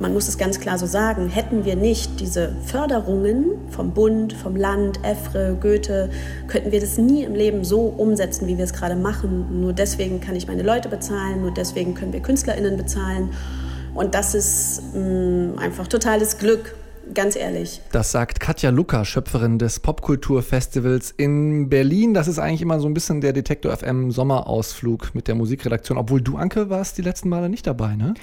man muss es ganz klar so sagen, hätten wir nicht diese Förderungen vom Bund, vom Land, EFRE, Goethe, könnten wir das nie im Leben so umsetzen, wie wir es gerade machen. Nur deswegen kann ich meine Leute bezahlen, nur deswegen können wir KünstlerInnen bezahlen. Und das ist mh, mm, einfach totales Glück, ganz ehrlich. Das sagt Katja Luca, Schöpferin des Popkulturfestivals in Berlin. Das ist eigentlich immer so ein bisschen der Detektor FM Sommerausflug mit der Musikredaktion, obwohl du, Anke, warst die letzten Male nicht dabei, ne?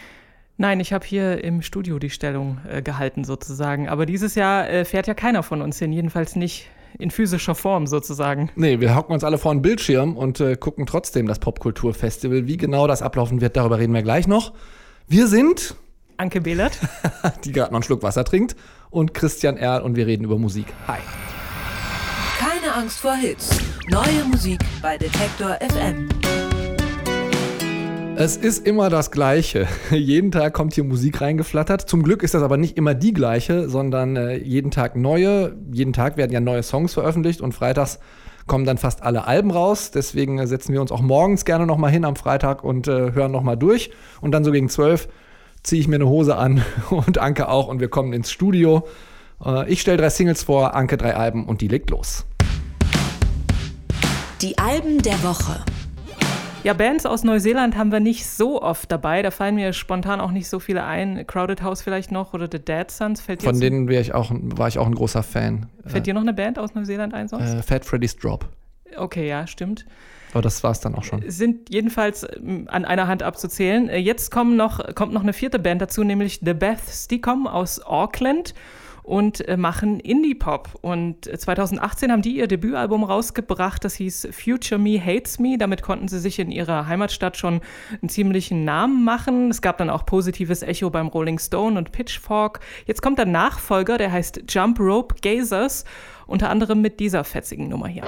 Nein, ich habe hier im Studio die Stellung äh, gehalten sozusagen. Aber dieses Jahr äh, fährt ja keiner von uns hin, jedenfalls nicht in physischer Form sozusagen. Nee, wir hocken uns alle vor einen Bildschirm und äh, gucken trotzdem das Popkulturfestival. Wie genau das ablaufen wird, darüber reden wir gleich noch. Wir sind Anke Behlert, die gerade noch einen Schluck Wasser trinkt, und Christian Erl und wir reden über Musik. Hi. Keine Angst vor Hits. Neue Musik bei Detektor FM. Es ist immer das Gleiche. jeden Tag kommt hier Musik reingeflattert. Zum Glück ist das aber nicht immer die gleiche, sondern äh, jeden Tag neue. Jeden Tag werden ja neue Songs veröffentlicht und freitags kommen dann fast alle Alben raus. Deswegen äh, setzen wir uns auch morgens gerne nochmal hin am Freitag und äh, hören nochmal durch. Und dann so gegen zwölf ziehe ich mir eine Hose an und Anke auch und wir kommen ins Studio. Ich stelle drei Singles vor, Anke drei Alben und die legt los. Die Alben der Woche. Ja, Bands aus Neuseeland haben wir nicht so oft dabei. Da fallen mir spontan auch nicht so viele ein. Crowded House vielleicht noch oder The Dead Sons. Fällt Von denen ich auch, war ich auch ein großer Fan. Fällt dir noch eine Band aus Neuseeland ein sonst? Äh, Fat Freddy's Drop. Okay, ja, stimmt. Aber das war es dann auch schon. Sind jedenfalls ähm, an einer Hand abzuzählen. Äh, jetzt kommen noch, kommt noch eine vierte Band dazu, nämlich The Beths. Die kommen aus Auckland und äh, machen Indie-Pop. Und 2018 äh, haben die ihr Debütalbum rausgebracht, das hieß Future Me Hates Me. Damit konnten sie sich in ihrer Heimatstadt schon einen ziemlichen Namen machen. Es gab dann auch positives Echo beim Rolling Stone und Pitchfork. Jetzt kommt der Nachfolger, der heißt Jump Rope Gazers, unter anderem mit dieser fetzigen Nummer hier.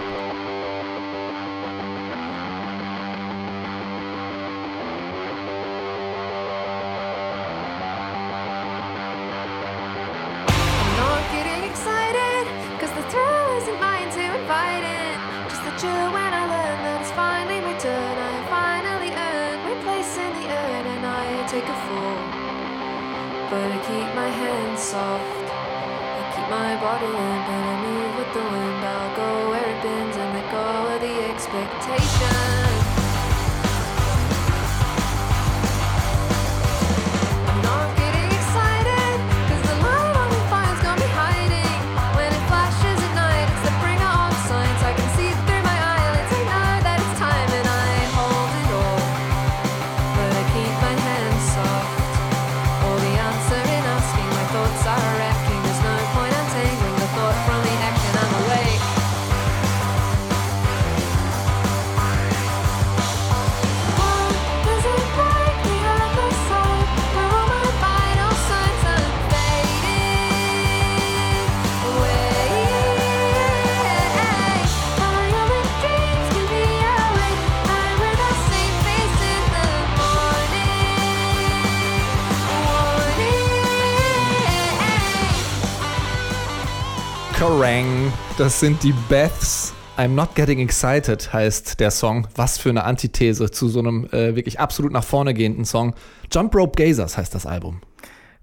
Kerrang! Das sind die Beths. I'm not getting excited heißt der Song. Was für eine Antithese zu so einem äh, wirklich absolut nach vorne gehenden Song. Jump Rope Gazers heißt das Album.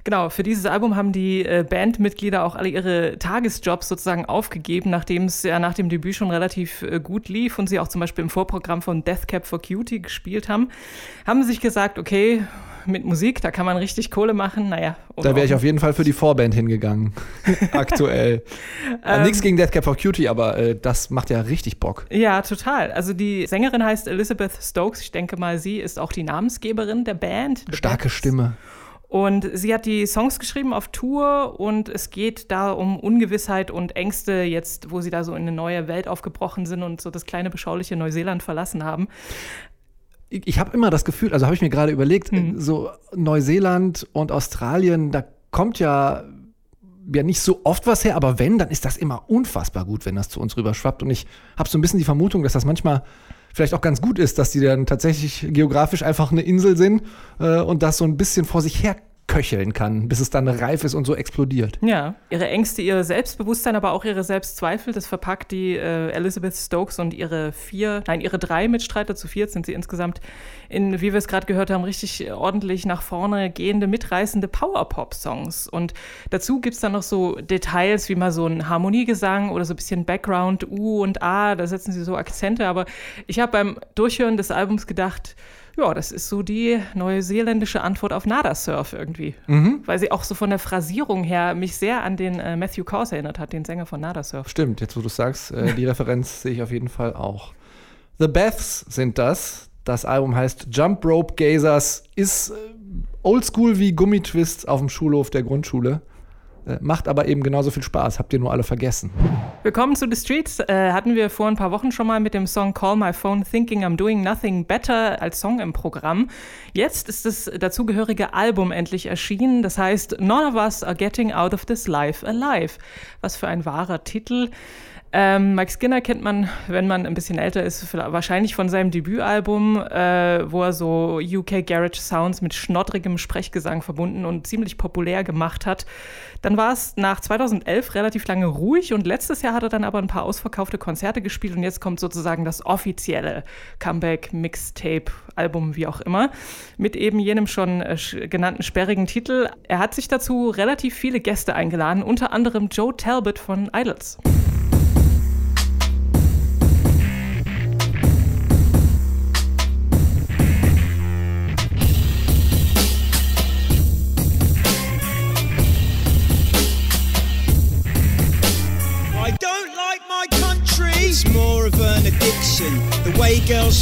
Genau, für dieses Album haben die äh, Bandmitglieder auch alle ihre Tagesjobs sozusagen aufgegeben, nachdem es ja nach dem Debüt schon relativ äh, gut lief und sie auch zum Beispiel im Vorprogramm von Death Cap for Cutie gespielt haben, haben sich gesagt, okay, mit Musik, da kann man richtig Kohle machen. Naja. Da wäre ich auf jeden Fall für die Vorband hingegangen. Aktuell. äh, ähm, Nichts gegen Death Cap for Cutie, aber äh, das macht ja richtig Bock. Ja, total. Also die Sängerin heißt Elizabeth Stokes. Ich denke mal, sie ist auch die Namensgeberin der Band. Starke Bands. Stimme. Und sie hat die Songs geschrieben auf Tour und es geht da um Ungewissheit und Ängste, jetzt, wo sie da so in eine neue Welt aufgebrochen sind und so das kleine, beschauliche Neuseeland verlassen haben ich habe immer das Gefühl, also habe ich mir gerade überlegt, mhm. so Neuseeland und Australien, da kommt ja ja nicht so oft was her, aber wenn, dann ist das immer unfassbar gut, wenn das zu uns rüberschwappt. Und ich habe so ein bisschen die Vermutung, dass das manchmal vielleicht auch ganz gut ist, dass die dann tatsächlich geografisch einfach eine Insel sind äh, und das so ein bisschen vor sich her köcheln kann, bis es dann reif ist und so explodiert. Ja, ihre Ängste, ihr Selbstbewusstsein, aber auch ihre Selbstzweifel, das verpackt die äh, Elizabeth Stokes und ihre vier, nein, ihre drei Mitstreiter, zu viert sind sie insgesamt, in, wie wir es gerade gehört haben, richtig ordentlich nach vorne gehende, mitreißende Power-Pop-Songs. Und dazu gibt es dann noch so Details, wie mal so ein Harmoniegesang oder so ein bisschen Background, U und A, da setzen sie so Akzente, aber ich habe beim Durchhören des Albums gedacht, ja, das ist so die neuseeländische Antwort auf Nada Surf irgendwie. Mhm. Weil sie auch so von der Phrasierung her mich sehr an den äh, Matthew Kors erinnert hat, den Sänger von Nada Surf. Stimmt, jetzt wo du sagst, äh, die Referenz sehe ich auf jeden Fall auch. The Beths sind das. Das Album heißt Jump Rope Gazers, ist äh, oldschool wie Gummitwist auf dem Schulhof der Grundschule. Äh, macht aber eben genauso viel Spaß. Habt ihr nur alle vergessen. Willkommen zu The Streets. Äh, hatten wir vor ein paar Wochen schon mal mit dem Song Call My Phone Thinking I'm Doing Nothing Better als Song im Programm. Jetzt ist das dazugehörige Album endlich erschienen. Das heißt None of Us Are Getting Out of This Life Alive. Was für ein wahrer Titel. Ähm, Mike Skinner kennt man, wenn man ein bisschen älter ist, wahrscheinlich von seinem Debütalbum, äh, wo er so UK Garage Sounds mit schnoddrigem Sprechgesang verbunden und ziemlich populär gemacht hat. Dann war es nach 2011 relativ lange ruhig und letztes Jahr hat er dann aber ein paar ausverkaufte Konzerte gespielt und jetzt kommt sozusagen das offizielle Comeback, Mixtape, Album, wie auch immer, mit eben jenem schon äh, genannten sperrigen Titel. Er hat sich dazu relativ viele Gäste eingeladen, unter anderem Joe Talbot von Idols.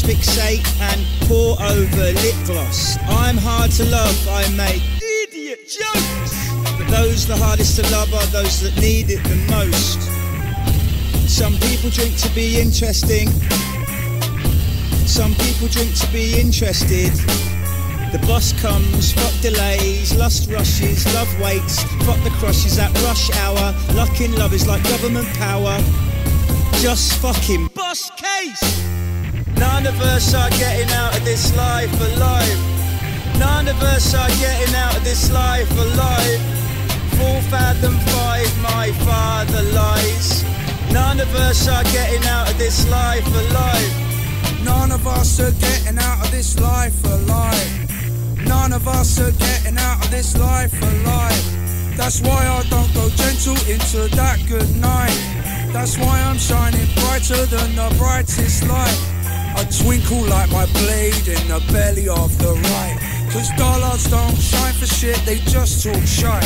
Fixate and pour over lip gloss. I'm hard to love, I make idiot jokes. But those the hardest to love are those that need it the most. Some people drink to be interesting. Some people drink to be interested. The bus comes, fuck delays, lust rushes, love waits, fuck the crushes at rush hour. Luck in love is like government power just fucking bust case. None of us are getting out of this life alive. None of us are getting out of this life alive. Full fathom five, my father lies. None of us are getting out of this life alive. None of us are getting out of this life alive. None of us are getting out of this life alive. That's why I don't go gentle into that good night. That's why I'm shining brighter than the brightest light. I twinkle like my blade in the belly of the right. Cause dollars don't shine for shit, they just talk shite.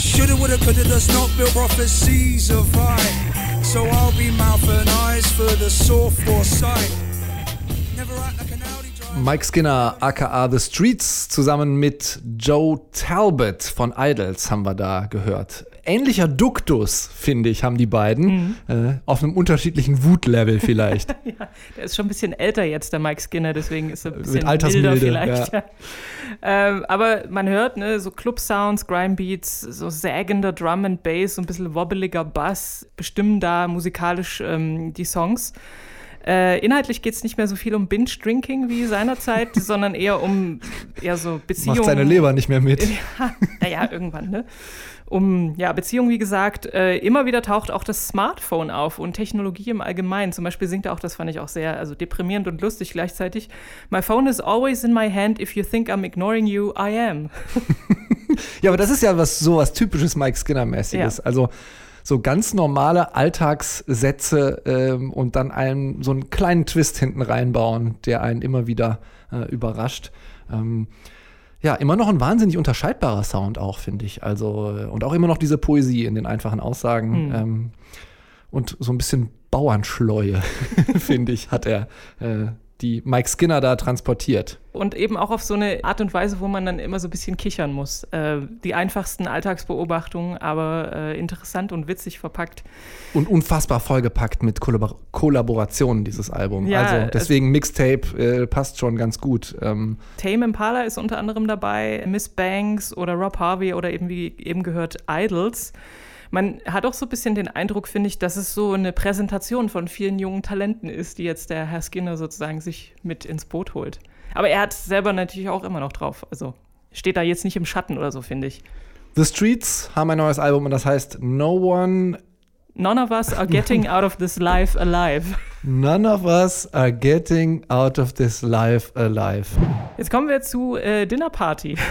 Shoulda, woulda, coulda, does not build prophecies of I. So I'll be mouth and eyes for the soft foresight. Never act like an Audi. Mike Skinner, aka The Streets, zusammen mit Joe Talbot von Idols haben wir da gehört ähnlicher Duktus, finde ich, haben die beiden. Mhm. Äh, auf einem unterschiedlichen Wutlevel vielleicht. ja, der ist schon ein bisschen älter jetzt, der Mike Skinner, deswegen ist er ein bisschen milder vielleicht. Ja. ähm, aber man hört, ne, so Club-Sounds, Grime-Beats, so sägender Drum and Bass, so ein bisschen wobbeliger Bass bestimmen da musikalisch ähm, die Songs. Äh, inhaltlich geht es nicht mehr so viel um Binge-Drinking wie seinerzeit, sondern eher um eher so Beziehungen. Macht seine Leber nicht mehr mit. Ja, naja, irgendwann, ne? Um ja, Beziehungen, wie gesagt, äh, immer wieder taucht auch das Smartphone auf und Technologie im Allgemeinen. Zum Beispiel singt er auch, das fand ich auch sehr also deprimierend und lustig gleichzeitig. My phone is always in my hand. If you think I'm ignoring you, I am. ja, aber das ist ja was so was typisches Mike Skinner-mäßiges. Ja. Also so ganz normale Alltagssätze ähm, und dann einen so einen kleinen Twist hinten reinbauen, der einen immer wieder äh, überrascht. Ähm, ja, immer noch ein wahnsinnig unterscheidbarer Sound auch, finde ich. Also, äh, und auch immer noch diese Poesie in den einfachen Aussagen. Mhm. Ähm, und so ein bisschen Bauernschleue, finde ich, hat er äh, die Mike Skinner da transportiert. Und eben auch auf so eine Art und Weise, wo man dann immer so ein bisschen kichern muss. Äh, die einfachsten Alltagsbeobachtungen, aber äh, interessant und witzig verpackt. Und unfassbar vollgepackt mit Kollabor Kollaborationen, dieses Album. Ja, also deswegen Mixtape äh, passt schon ganz gut. Ähm Tame Impala ist unter anderem dabei, Miss Banks oder Rob Harvey oder eben wie eben gehört Idols. Man hat auch so ein bisschen den Eindruck, finde ich, dass es so eine Präsentation von vielen jungen Talenten ist, die jetzt der Herr Skinner sozusagen sich mit ins Boot holt. Aber er hat selber natürlich auch immer noch drauf. Also steht da jetzt nicht im Schatten oder so, finde ich. The Streets haben ein neues Album und das heißt No One None of us are getting out of this life alive. None of us are getting out of this life alive. Jetzt kommen wir zu äh, Dinner Party.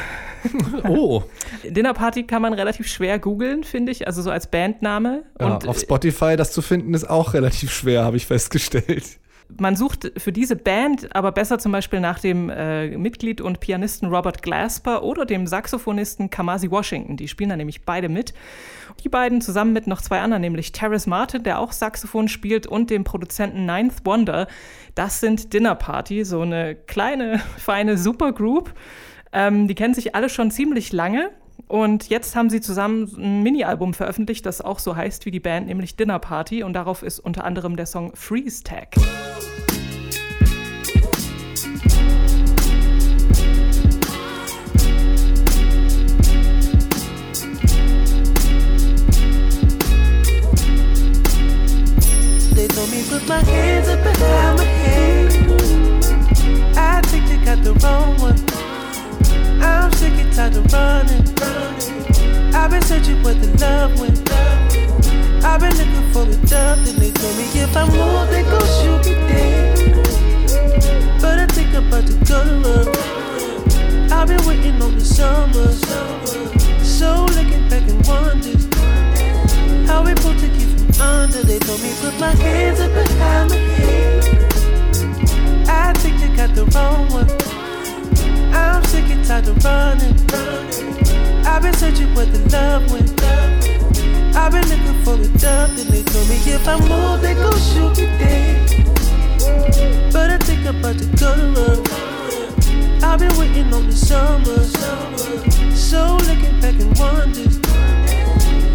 Oh. Dinner Party kann man relativ schwer googeln, finde ich, also so als Bandname. Ja, Und auf äh, Spotify das zu finden ist auch relativ schwer, habe ich festgestellt. Man sucht für diese Band aber besser zum Beispiel nach dem äh, Mitglied und Pianisten Robert Glasper oder dem Saxophonisten Kamasi Washington. Die spielen da nämlich beide mit. Die beiden zusammen mit noch zwei anderen, nämlich Terrace Martin, der auch Saxophon spielt, und dem Produzenten Ninth Wonder. Das sind Dinner Party, so eine kleine, feine Supergroup. Ähm, die kennen sich alle schon ziemlich lange. Und jetzt haben sie zusammen ein Mini-Album veröffentlicht, das auch so heißt wie die Band, nämlich Dinner Party. Und darauf ist unter anderem der Song Freeze Tag. Shoot me dead. But I think about the. So looking back and wonders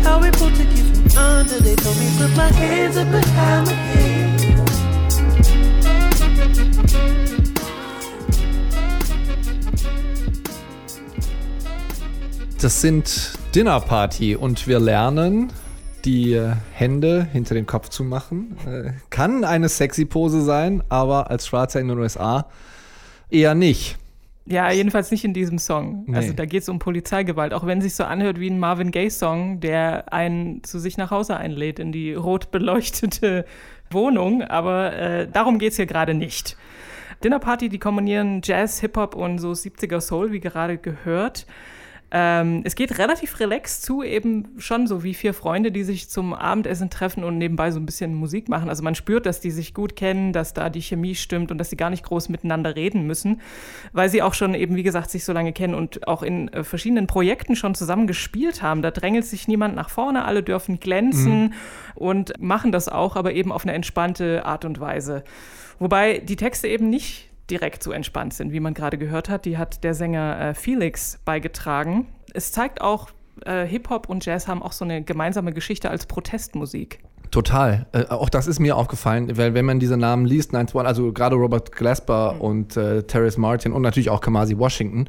how we pulled to keep from under. Das sind Dinner Party und wir lernen, die äh, Hände hinter den Kopf zu machen. Äh, Kann eine sexy Pose sein, aber als Schwarzer in den USA eher nicht. Ja, jedenfalls nicht in diesem Song. Nee. Also da geht es um Polizeigewalt, auch wenn es sich so anhört wie ein Marvin Gaye-Song, der einen zu sich nach Hause einlädt in die rot beleuchtete Wohnung. Aber äh, darum geht es hier gerade nicht. Dinner Party, die kombinieren Jazz, Hip-Hop und so 70er Soul, wie gerade gehört. Ähm, es geht relativ relaxed zu, eben schon so wie vier Freunde, die sich zum Abendessen treffen und nebenbei so ein bisschen Musik machen. Also man spürt, dass die sich gut kennen, dass da die Chemie stimmt und dass sie gar nicht groß miteinander reden müssen, weil sie auch schon eben, wie gesagt, sich so lange kennen und auch in äh, verschiedenen Projekten schon zusammen gespielt haben. Da drängelt sich niemand nach vorne, alle dürfen glänzen und machen das auch, aber eben auf eine entspannte Art und Weise. Wobei die Texte eben nicht direkt so entspannt sind, wie man gerade gehört hat. Die hat der Sänger äh, Felix beigetragen. Es zeigt auch, äh, Hip-Hop und Jazz haben auch so eine gemeinsame Geschichte als Protestmusik. Total. Äh, auch das ist mir aufgefallen, weil wenn man diese Namen liest, 9 also gerade Robert Glasper und äh, Terrace Martin und natürlich auch Kamasi Washington,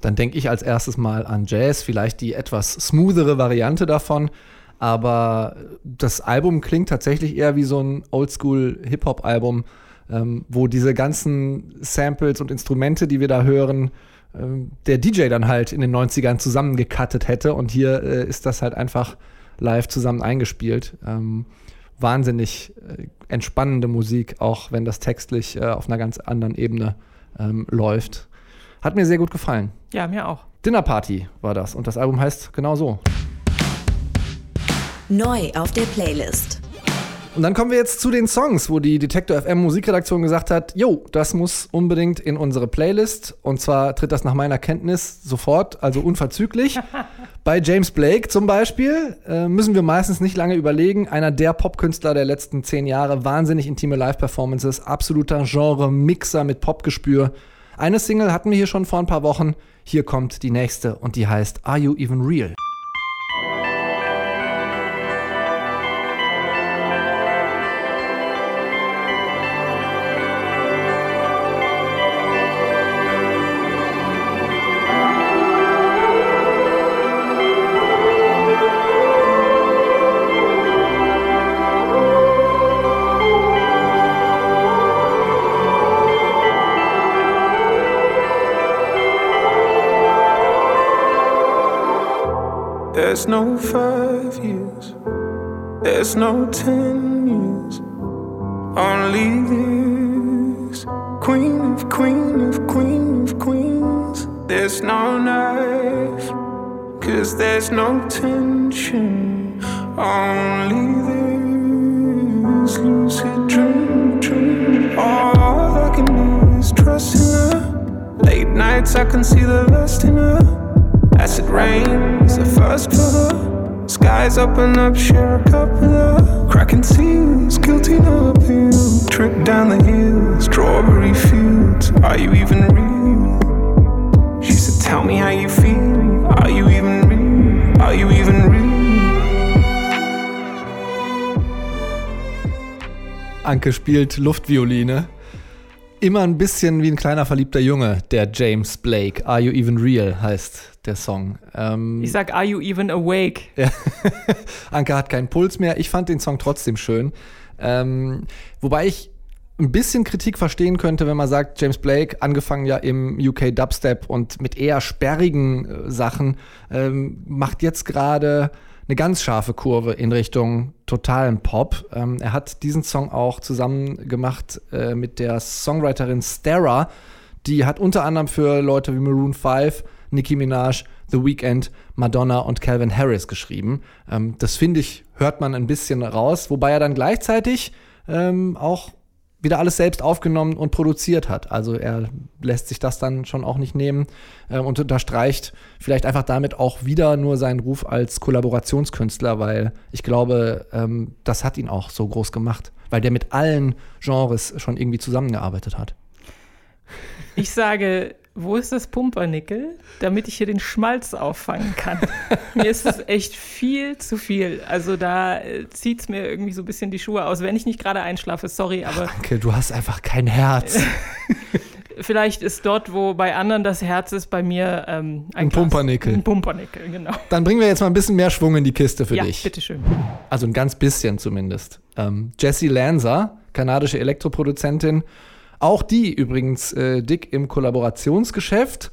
dann denke ich als erstes mal an Jazz, vielleicht die etwas smoothere Variante davon. Aber das Album klingt tatsächlich eher wie so ein Oldschool-Hip-Hop-Album, ähm, wo diese ganzen Samples und Instrumente, die wir da hören, ähm, der DJ dann halt in den 90ern zusammengekattet hätte. Und hier äh, ist das halt einfach live zusammen eingespielt. Ähm, wahnsinnig äh, entspannende Musik, auch wenn das textlich äh, auf einer ganz anderen Ebene ähm, läuft. Hat mir sehr gut gefallen. Ja, mir auch. Dinner Party war das und das Album heißt genau so. Neu auf der Playlist. Und dann kommen wir jetzt zu den Songs, wo die Detektor FM Musikredaktion gesagt hat, jo, das muss unbedingt in unsere Playlist. Und zwar tritt das nach meiner Kenntnis sofort, also unverzüglich. Bei James Blake zum Beispiel äh, müssen wir meistens nicht lange überlegen. Einer der Popkünstler der letzten zehn Jahre, wahnsinnig intime Live-Performances, absoluter Genre-Mixer mit Popgespür. Eine Single hatten wir hier schon vor ein paar Wochen. Hier kommt die nächste und die heißt Are You Even Real? There's no five years, there's no ten years, only this. Queen of queen of queen of queens. There's no knife, cause there's no tension, only this lucid dream, dream. All I can do is trust in her. Late nights, I can see the lust in her. Acid rain is the first her. Skies open up, share a cup with her. Cracking seals, guilty no appeal. Trip down the hill, strawberry fields. Are you even real? She said, Tell me how you feel. Are you even real? Are you even real? Anke spielt Luftvioline. Immer ein bisschen wie ein kleiner verliebter Junge, der James Blake. Are You Even Real heißt der Song. Ähm, Ich sag, are you even awake? Anke hat keinen Puls mehr. Ich fand den Song trotzdem schön. Ähm, wobei ich ein bisschen Kritik verstehen könnte, wenn man sagt, James Blake, angefangen ja im UK Dubstep und mit eher sperrigen äh, Sachen, ähm, macht jetzt gerade eine ganz scharfe Kurve in Richtung totalen Pop. Ähm, er hat diesen Song auch zusammen gemacht äh, mit der Songwriterin Stara. Die hat unter anderem für Leute wie Maroon 5, Nicki Minaj, The Weeknd, Madonna und Calvin Harris geschrieben. Ähm, das finde ich, hört man ein bisschen raus, wobei er dann gleichzeitig ähm, auch wieder alles selbst aufgenommen und produziert hat. Also er lässt sich das dann schon auch nicht nehmen äh, und unterstreicht vielleicht einfach damit auch wieder nur seinen Ruf als Kollaborationskünstler, weil ich glaube, ähm, das hat ihn auch so groß gemacht, weil der mit allen Genres schon irgendwie zusammengearbeitet hat. Ich sage, wo ist das Pumpernickel, damit ich hier den Schmalz auffangen kann? mir ist es echt viel zu viel. Also da äh, zieht es mir irgendwie so ein bisschen die Schuhe aus, wenn ich nicht gerade einschlafe. Sorry, aber Danke, du hast einfach kein Herz. vielleicht ist dort, wo bei anderen das Herz ist, bei mir ähm, ein, Ein Glas- Pumpernickel. Ein Pumpernickel, genau. Dann bringen wir jetzt mal ein bisschen mehr Schwung in die Kiste für ja, dich. bitteschön. Also ein ganz bisschen zumindest. Ähm, Jessie Lanza, kanadische Elektroproduzentin, auch die übrigens äh, dick im Kollaborationsgeschäft,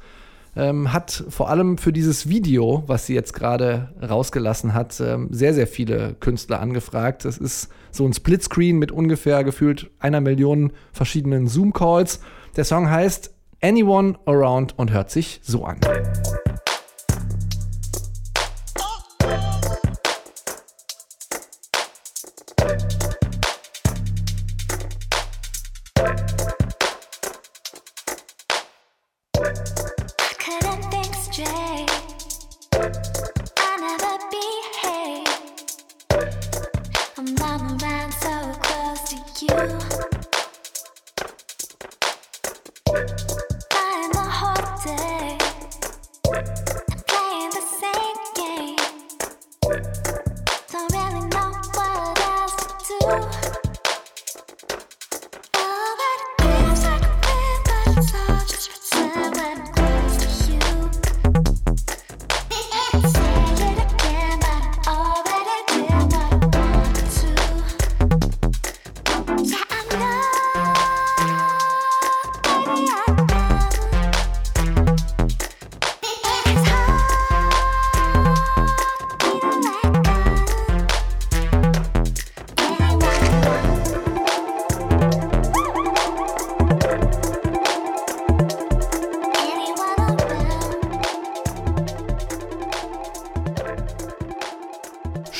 ähm, hat vor allem für dieses Video, was sie jetzt gerade rausgelassen hat, ähm, sehr, sehr viele Künstler angefragt. Das ist so ein Splitscreen mit ungefähr gefühlt einer Million verschiedenen Zoom-Calls. Der Song heißt Anyone Around und hört sich so an. To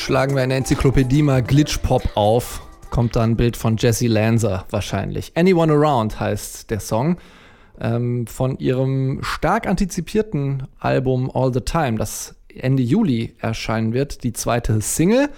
Schlagen wir in der Enzyklopädie mal Glitch-Pop auf, kommt da ein Bild von Jessie Lanza wahrscheinlich. Anyone Around heißt der Song. Ähm, von ihrem stark antizipierten Album All the Time, das Ende Juli erscheinen wird, die zweite Single.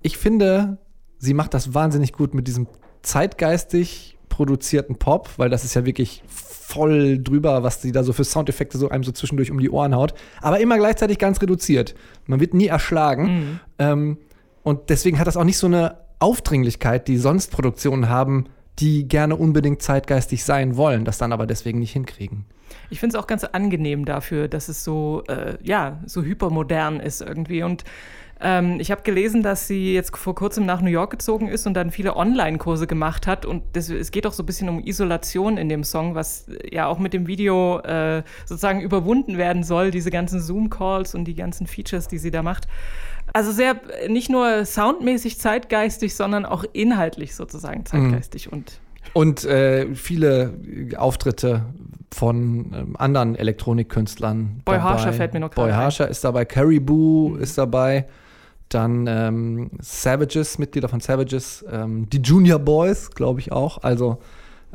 Ich finde, sie macht das wahnsinnig gut mit diesem zeitgeistig produzierten Pop, weil das ist ja wirklich voll drüber, was sie da so für Soundeffekte so einem so zwischendurch um die Ohren haut, aber immer gleichzeitig ganz reduziert. Man wird nie erschlagen. Ähm, und deswegen hat das auch nicht so eine Aufdringlichkeit, die sonst Produktionen haben, die gerne unbedingt zeitgeistig sein wollen, das dann aber deswegen nicht hinkriegen. Ich finde es auch ganz angenehm dafür, dass es so, äh, ja, so hypermodern ist irgendwie. Und ähm, ich habe gelesen, dass sie jetzt vor kurzem nach New York gezogen ist und dann viele Online-Kurse gemacht hat. Und das, es geht auch so ein bisschen um Isolation in dem Song, was äh, ja auch mit dem Video äh, sozusagen überwunden werden soll, diese ganzen Zoom-Calls und die ganzen Features, die sie da macht. Also sehr nicht nur soundmäßig zeitgeistig, sondern auch inhaltlich sozusagen zeitgeistig Mhm. und Und äh, viele Auftritte von ähm, anderen Elektronikkünstlern. Boy dabei. Harsher fällt mir noch Boy gerade ein. Harsher ist dabei, Caribou ist dabei, dann ähm, Savages, Mitglieder von Savages, ähm, die Junior Boys, glaube ich auch. Also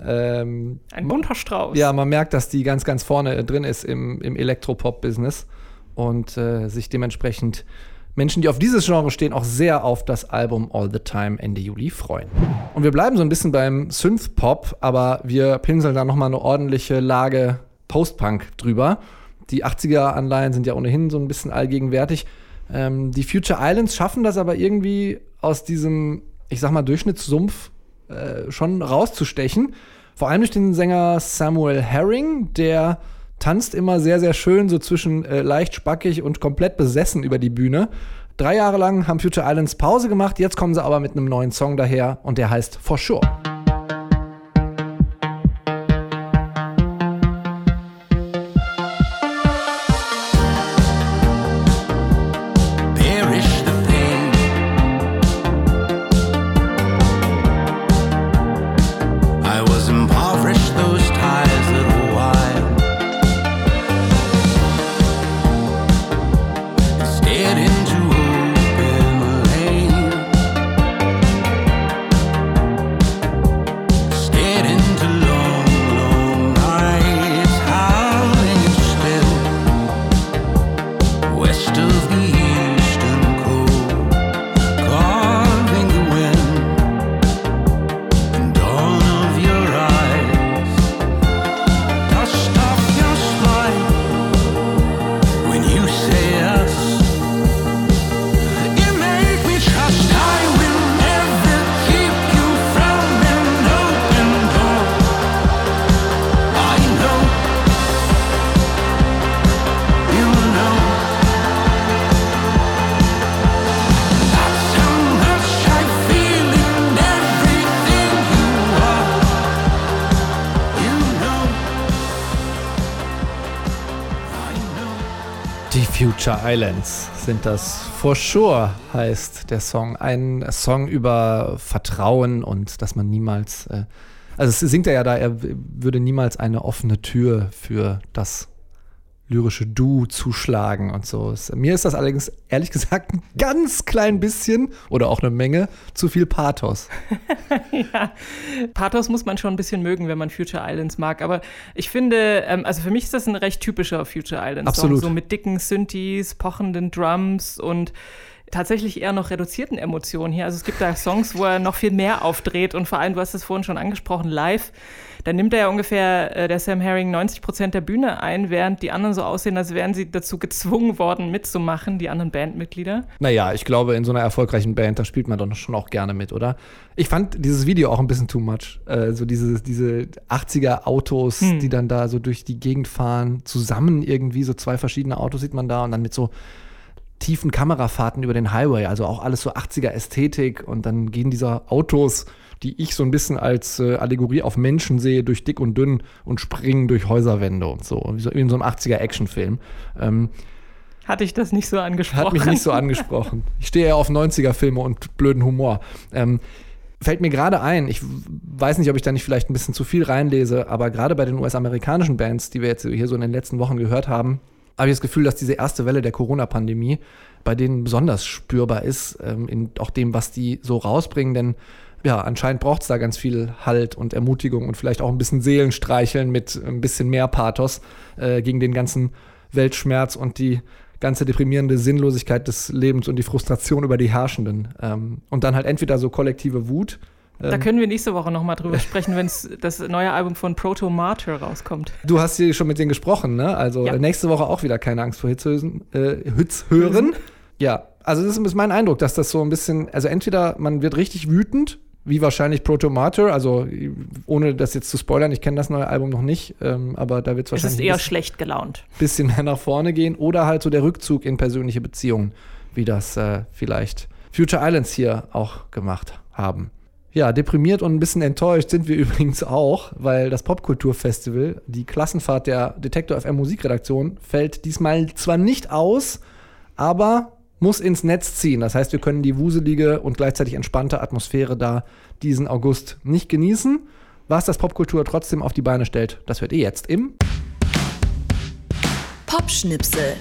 ähm, ein bunter Strauß. ja, man merkt, dass die ganz, ganz vorne drin ist im, im Elektropop-Business und äh, sich dementsprechend Menschen, die auf dieses Genre stehen, auch sehr auf das Album All the Time Ende Juli freuen. Und wir bleiben so ein bisschen beim Synth-Pop, aber wir pinseln da nochmal eine ordentliche Lage Post-Punk drüber. Die 80er-Anleihen sind ja ohnehin so ein bisschen allgegenwärtig. Ähm, die Future Islands schaffen das aber irgendwie aus diesem, ich sag mal, Durchschnittssumpf äh, schon rauszustechen. Vor allem durch den Sänger Samuel Herring, der tanzt immer sehr, sehr schön so zwischen äh, leicht spackig und komplett besessen über die Bühne. Drei Jahre lang haben Future Islands Pause gemacht, jetzt kommen sie aber mit einem neuen Song daher und der heißt For Sure. Future Islands sind das. For Sure heißt der Song. Ein Song über Vertrauen und dass man niemals. Äh, also, es singt er ja da, er würde niemals eine offene Tür für das lyrische Du zuschlagen und so. Mir ist das allerdings ehrlich gesagt ein ganz klein bisschen oder auch eine Menge zu viel Pathos. ja, Pathos muss man schon ein bisschen mögen, wenn man Future Islands mag. Aber ich finde, ähm, also für mich ist das ein recht typischer Future Islands Song. Absolut. So mit dicken Synthes, pochenden Drums und tatsächlich eher noch reduzierten Emotionen hier. Also es gibt da Songs, wo er noch viel mehr aufdreht und vor allem, du hast es vorhin schon angesprochen, live. Da nimmt er ja ungefähr, äh, der Sam Herring, 90 Prozent der Bühne ein, während die anderen so aussehen, als wären sie dazu gezwungen worden, mitzumachen, die anderen Bandmitglieder. Naja, ich glaube, in so einer erfolgreichen Band, da spielt man doch schon auch gerne mit, oder? Ich fand dieses Video auch ein bisschen too much. Äh, so diese, diese 80er-Autos, Hm. die dann da so durch die Gegend fahren, zusammen irgendwie, so zwei verschiedene Autos sieht man da und dann mit so tiefen Kamerafahrten über den Highway, also auch alles so 80er-Ästhetik und dann gehen diese Autos, die ich so ein bisschen als äh, Allegorie auf Menschen sehe, durch dick und dünn und springen durch Häuserwände und so, wie so in so einem 80er-Actionfilm. Ähm, Hatte ich das nicht so angesprochen? hat mich nicht so angesprochen. Ich stehe ja auf 90er-Filme und blöden Humor. Ähm, fällt mir gerade ein, ich weiß nicht, ob ich da nicht vielleicht ein bisschen zu viel reinlese, aber gerade bei den US-amerikanischen Bands, die wir jetzt hier so in den letzten Wochen gehört haben, habe ich das Gefühl, dass diese erste Welle der Corona-Pandemie bei denen besonders spürbar ist, ähm, in auch dem, was die so rausbringen, denn ja, anscheinend braucht es da ganz viel Halt und Ermutigung und vielleicht auch ein bisschen Seelenstreicheln mit ein bisschen mehr Pathos äh, gegen den ganzen Weltschmerz und die ganze deprimierende Sinnlosigkeit des Lebens und die Frustration über die Herrschenden. Ähm, und dann halt entweder so kollektive Wut. Da ähm, können wir nächste Woche nochmal drüber sprechen, wenn das neue Album von Proto Martyr rauskommt. Du hast hier schon mit denen gesprochen, ne? Also Ja. nächste Woche auch wieder keine Angst vor Hitzhösen, äh, Hits hören. Ja, also das ist mein Eindruck, dass das so ein bisschen, also entweder man wird richtig wütend, wie wahrscheinlich Proto Martyr, also ohne das jetzt zu spoilern, ich kenne das neue Album noch nicht, ähm, aber da wird es Es wahrscheinlich ist ein eher bisschen- schlecht gelaunt. bisschen mehr nach vorne gehen oder halt so der Rückzug in persönliche Beziehungen, wie das äh, vielleicht Future Islands hier auch gemacht haben. Ja, deprimiert und ein bisschen enttäuscht sind wir übrigens auch, weil das Popkulturfestival, die Klassenfahrt der Detektor FM Musikredaktion, fällt diesmal zwar nicht aus, aber muss ins Netz ziehen. Das heißt, wir können die wuselige und gleichzeitig entspannte Atmosphäre da diesen August nicht genießen. Was das Popkultur trotzdem auf die Beine stellt, das hört ihr jetzt im Popschnipsel.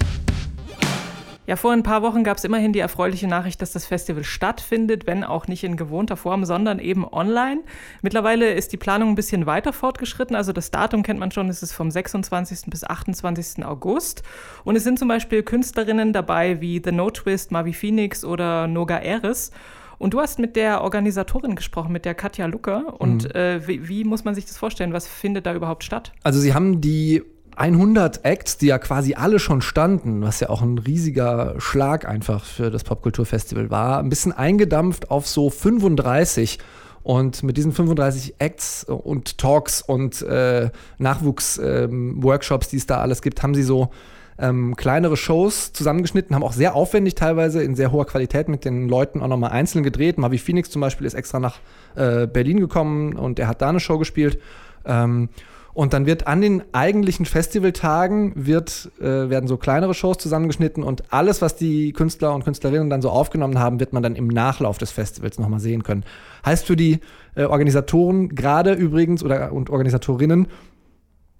Ja, vor ein paar Wochen gab es immerhin die erfreuliche Nachricht, dass das Festival stattfindet, wenn auch nicht in gewohnter Form, sondern eben online. Mittlerweile ist die Planung ein bisschen weiter fortgeschritten. Also das Datum kennt man schon, es ist vom 26. bis 28. August. Und es sind zum Beispiel Künstlerinnen dabei wie The No Twist, Mavi Phoenix oder Noga Eris. Und du hast mit der Organisatorin gesprochen, mit der Katja Lucker. Und Mhm. äh, wie, wie muss man sich das vorstellen? Was findet da überhaupt statt? Also sie haben die 100 Acts, die ja quasi alle schon standen, was ja auch ein riesiger Schlag einfach für das Popkulturfestival war, ein bisschen eingedampft auf so 35. Und mit diesen 35 Acts und Talks und äh, Nachwuchs-Workshops, die es da alles gibt, haben sie so ähm, kleinere Shows zusammengeschnitten, haben auch sehr aufwendig teilweise in sehr hoher Qualität mit den Leuten auch nochmal einzeln gedreht. Mavi Phoenix zum Beispiel ist extra nach äh, Berlin gekommen und er hat da eine Show gespielt. Ähm, und dann wird an den eigentlichen Festivaltagen wird, äh, werden so kleinere Shows zusammengeschnitten und alles, was die Künstler und Künstlerinnen dann so aufgenommen haben, wird man dann im Nachlauf des Festivals nochmal sehen können. Heißt für die äh, Organisatoren gerade übrigens oder und Organisatorinnen,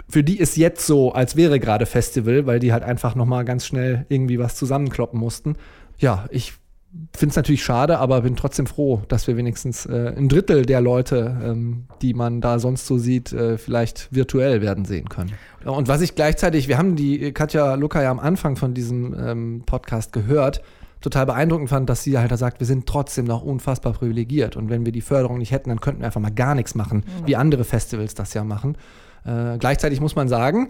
für die ist jetzt so, als wäre gerade Festival, weil die halt einfach nochmal ganz schnell irgendwie was zusammenkloppen mussten. Ja, ich finde es natürlich schade, aber bin trotzdem froh, dass wir wenigstens äh, ein Drittel der Leute, ähm, die man da sonst so sieht, äh, vielleicht virtuell werden sehen können. Und was ich gleichzeitig, wir haben die Katja Luca ja am Anfang von diesem ähm, Podcast gehört, total beeindruckend fand, dass sie halt da sagt, wir sind trotzdem noch unfassbar privilegiert und wenn wir die Förderung nicht hätten, dann könnten wir einfach mal gar nichts machen, wie andere Festivals das ja machen. Äh, gleichzeitig muss man sagen,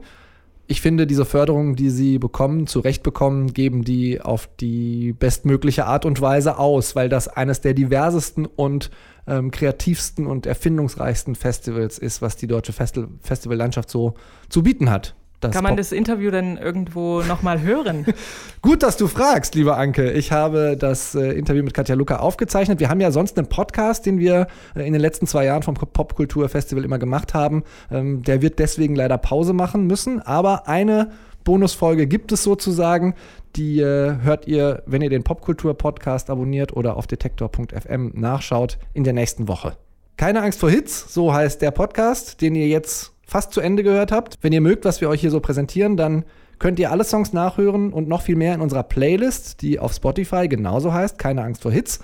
ich finde, diese Förderungen, die sie bekommen, zu Recht bekommen, geben die auf die bestmögliche Art und Weise aus, weil das eines der diversesten und ähm, kreativsten und erfindungsreichsten Festivals ist, was die deutsche Festi Festivallandschaft so zu bieten hat. Das Kann man Pop- das Interview dann irgendwo nochmal hören? Gut, dass du fragst, lieber Anke. Ich habe das äh, Interview mit Katja Luca aufgezeichnet. Wir haben ja sonst einen Podcast, den wir äh, in den letzten zwei Jahren vom Popkulturfestival immer gemacht haben. Ähm, der wird deswegen leider Pause machen müssen. Aber eine Bonusfolge gibt es sozusagen. Die äh, hört ihr, wenn ihr den Popkultur-Podcast abonniert oder auf detektor.fm nachschaut, in der nächsten Woche. Keine Angst vor Hits, so heißt der Podcast, den ihr jetzt fast zu Ende gehört habt. Wenn ihr mögt, was wir euch hier so präsentieren, dann könnt ihr alle Songs nachhören und noch viel mehr in unserer Playlist, die auf Spotify genauso heißt, Keine Angst vor Hits.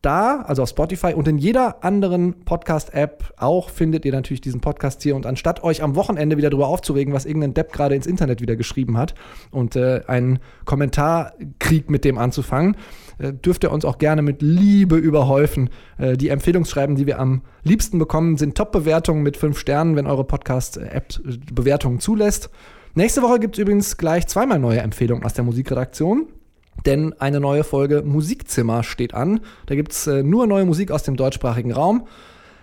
Da, also auf Spotify und in jeder anderen Podcast-App auch, findet ihr natürlich diesen Podcast hier. Und anstatt euch am Wochenende wieder darüber aufzuregen, was irgendein Depp gerade ins Internet wieder geschrieben hat und äh, einen Kommentarkrieg mit dem anzufangen, äh, dürft ihr uns auch gerne mit Liebe überhäufen. Äh, die Empfehlungsschreiben, die wir am liebsten bekommen, sind Top-Bewertungen mit fünf Sternen, wenn eure Podcast-App äh, Bewertungen zulässt. Nächste Woche gibt es übrigens gleich zweimal neue Empfehlungen aus der Musikredaktion. Denn eine neue Folge Musikzimmer steht an. Da gibt es äh, nur neue Musik aus dem deutschsprachigen Raum.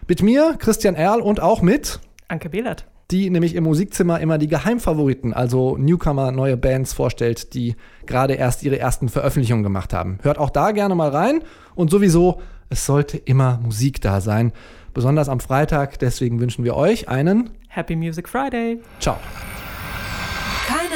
Mit mir, Christian Erl und auch mit Anke Behlert. die nämlich im Musikzimmer immer die Geheimfavoriten, also Newcomer, neue Bands vorstellt, die gerade erst ihre ersten Veröffentlichungen gemacht haben. Hört auch da gerne mal rein und sowieso, es sollte immer Musik da sein, besonders am Freitag. Deswegen wünschen wir euch einen Happy Music Friday. Ciao.